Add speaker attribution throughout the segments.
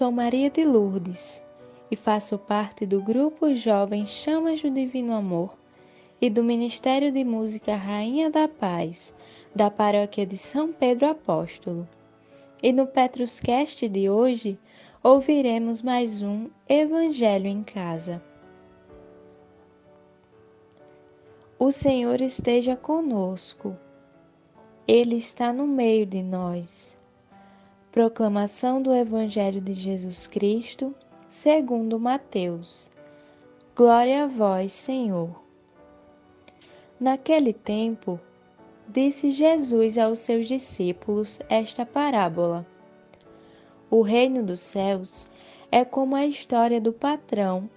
Speaker 1: sou Maria de Lourdes e faço parte do grupo Jovem Chamas do Divino Amor e do Ministério de Música Rainha da Paz, da Paróquia de São Pedro Apóstolo. E no Petruscast de hoje ouviremos mais um Evangelho em Casa. O Senhor esteja conosco, Ele está no meio de nós. Proclamação do Evangelho de Jesus Cristo, segundo Mateus. Glória a vós, Senhor. Naquele tempo, disse Jesus aos seus discípulos esta parábola: O reino dos céus é como a história do patrão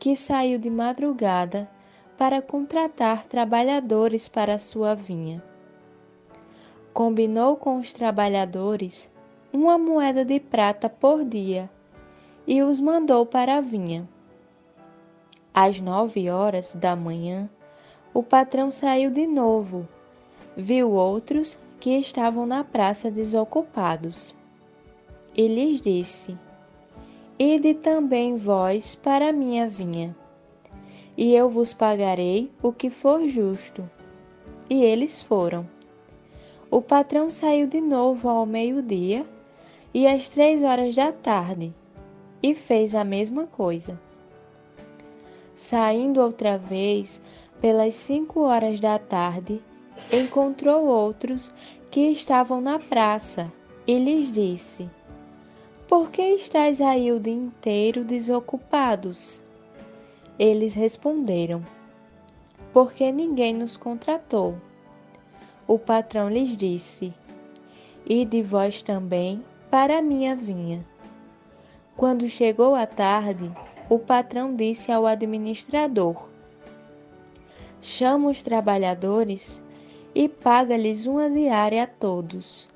Speaker 1: que saiu de madrugada para contratar trabalhadores para sua vinha. Combinou com os trabalhadores uma moeda de prata por dia e os mandou para a vinha. Às nove horas da manhã, o patrão saiu de novo. Viu outros que estavam na praça desocupados. E lhes disse: Ide também vós para a minha vinha, e eu vos pagarei o que for justo. E eles foram. O patrão saiu de novo ao meio-dia e às três horas da tarde, e fez a mesma coisa. Saindo outra vez, pelas cinco horas da tarde, encontrou outros que estavam na praça e lhes disse: Por que estáis aí o dia inteiro desocupados? Eles responderam: Porque ninguém nos contratou. O patrão lhes disse: E de vós também para a minha vinha. Quando chegou a tarde, o patrão disse ao administrador: Chama os trabalhadores e paga-lhes uma diária a todos,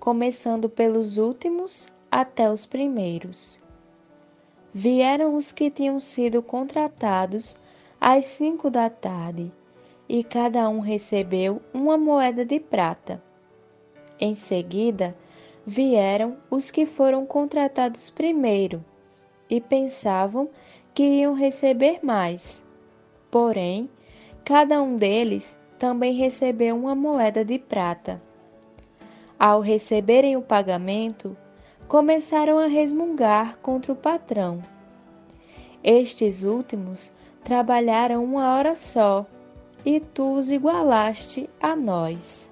Speaker 1: começando pelos últimos até os primeiros. Vieram os que tinham sido contratados às cinco da tarde, e cada um recebeu uma moeda de prata. Em seguida, vieram os que foram contratados primeiro e pensavam que iam receber mais. Porém, cada um deles também recebeu uma moeda de prata. Ao receberem o pagamento, começaram a resmungar contra o patrão. Estes últimos trabalharam uma hora só, e tu os igualaste a nós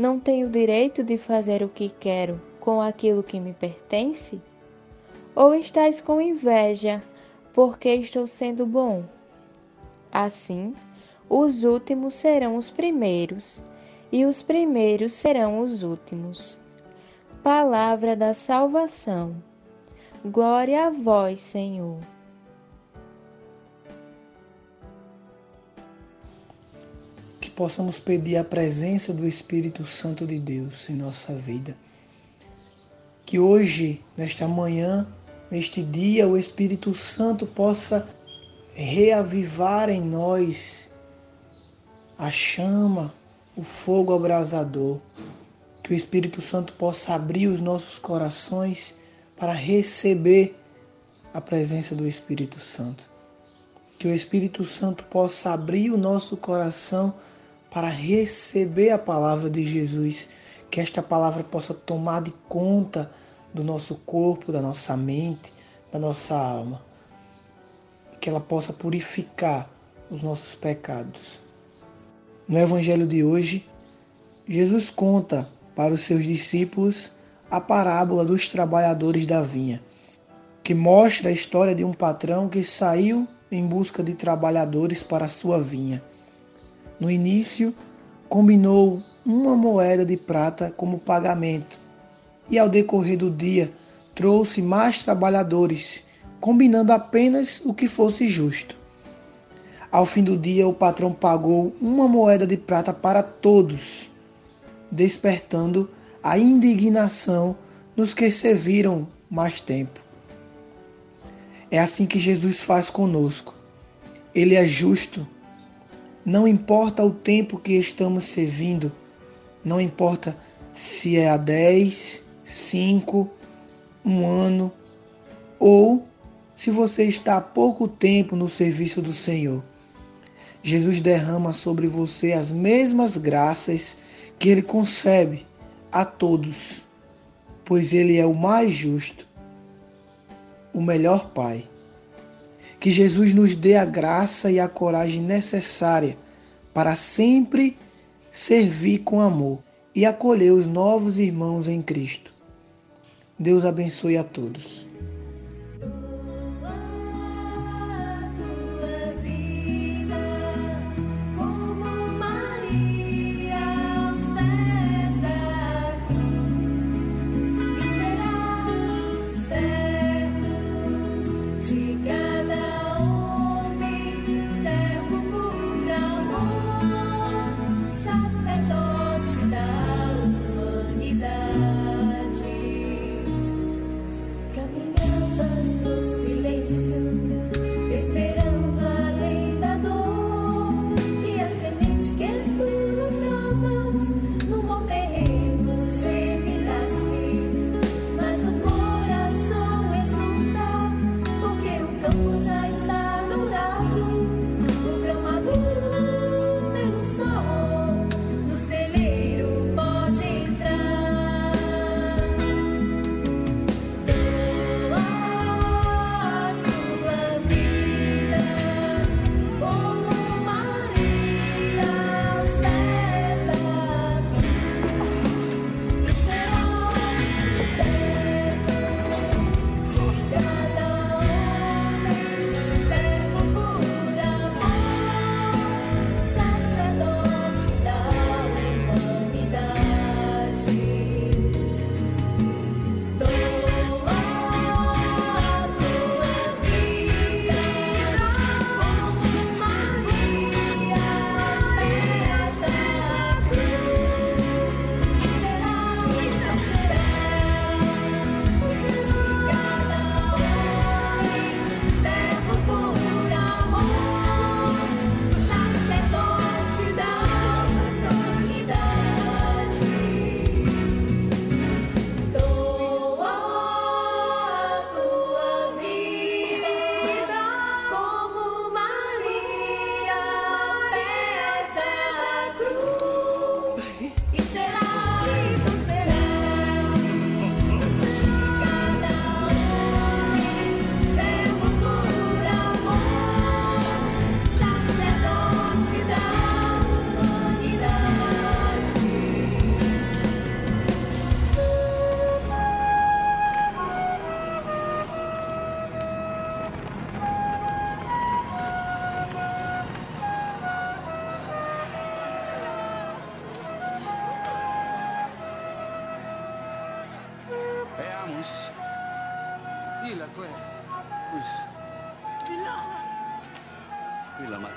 Speaker 1: não tenho direito de fazer o que quero com aquilo que me pertence? Ou estás com inveja porque estou sendo bom? Assim, os últimos serão os primeiros, e os primeiros serão os últimos. Palavra da salvação. Glória a vós, Senhor.
Speaker 2: Possamos pedir a presença do Espírito Santo de Deus em nossa vida. Que hoje, nesta manhã, neste dia, o Espírito Santo possa reavivar em nós a chama, o fogo abrasador. Que o Espírito Santo possa abrir os nossos corações para receber a presença do Espírito Santo. Que o Espírito Santo possa abrir o nosso coração para receber a palavra de Jesus, que esta palavra possa tomar de conta do nosso corpo, da nossa mente, da nossa alma, que ela possa purificar os nossos pecados. No evangelho de hoje, Jesus conta para os seus discípulos a parábola dos trabalhadores da vinha, que mostra a história de um patrão que saiu em busca de trabalhadores para a sua vinha. No início, combinou uma moeda de prata como pagamento e, ao decorrer do dia,
Speaker 1: trouxe mais trabalhadores, combinando apenas o que fosse justo. Ao fim do dia, o patrão pagou uma moeda de prata para todos, despertando a indignação nos que serviram mais tempo. É assim que Jesus faz conosco. Ele é justo. Não importa o tempo que estamos servindo, não importa se é há 10, 5, um ano ou se você está há pouco tempo no serviço do Senhor. Jesus derrama sobre você as mesmas graças que ele concebe a todos, pois ele é o mais justo, o melhor Pai. Que Jesus nos dê a graça e a coragem necessária para sempre servir com amor e acolher os novos irmãos em Cristo. Deus abençoe a todos.
Speaker 3: Uish. Ile to jest? Uish. Ile? Ma?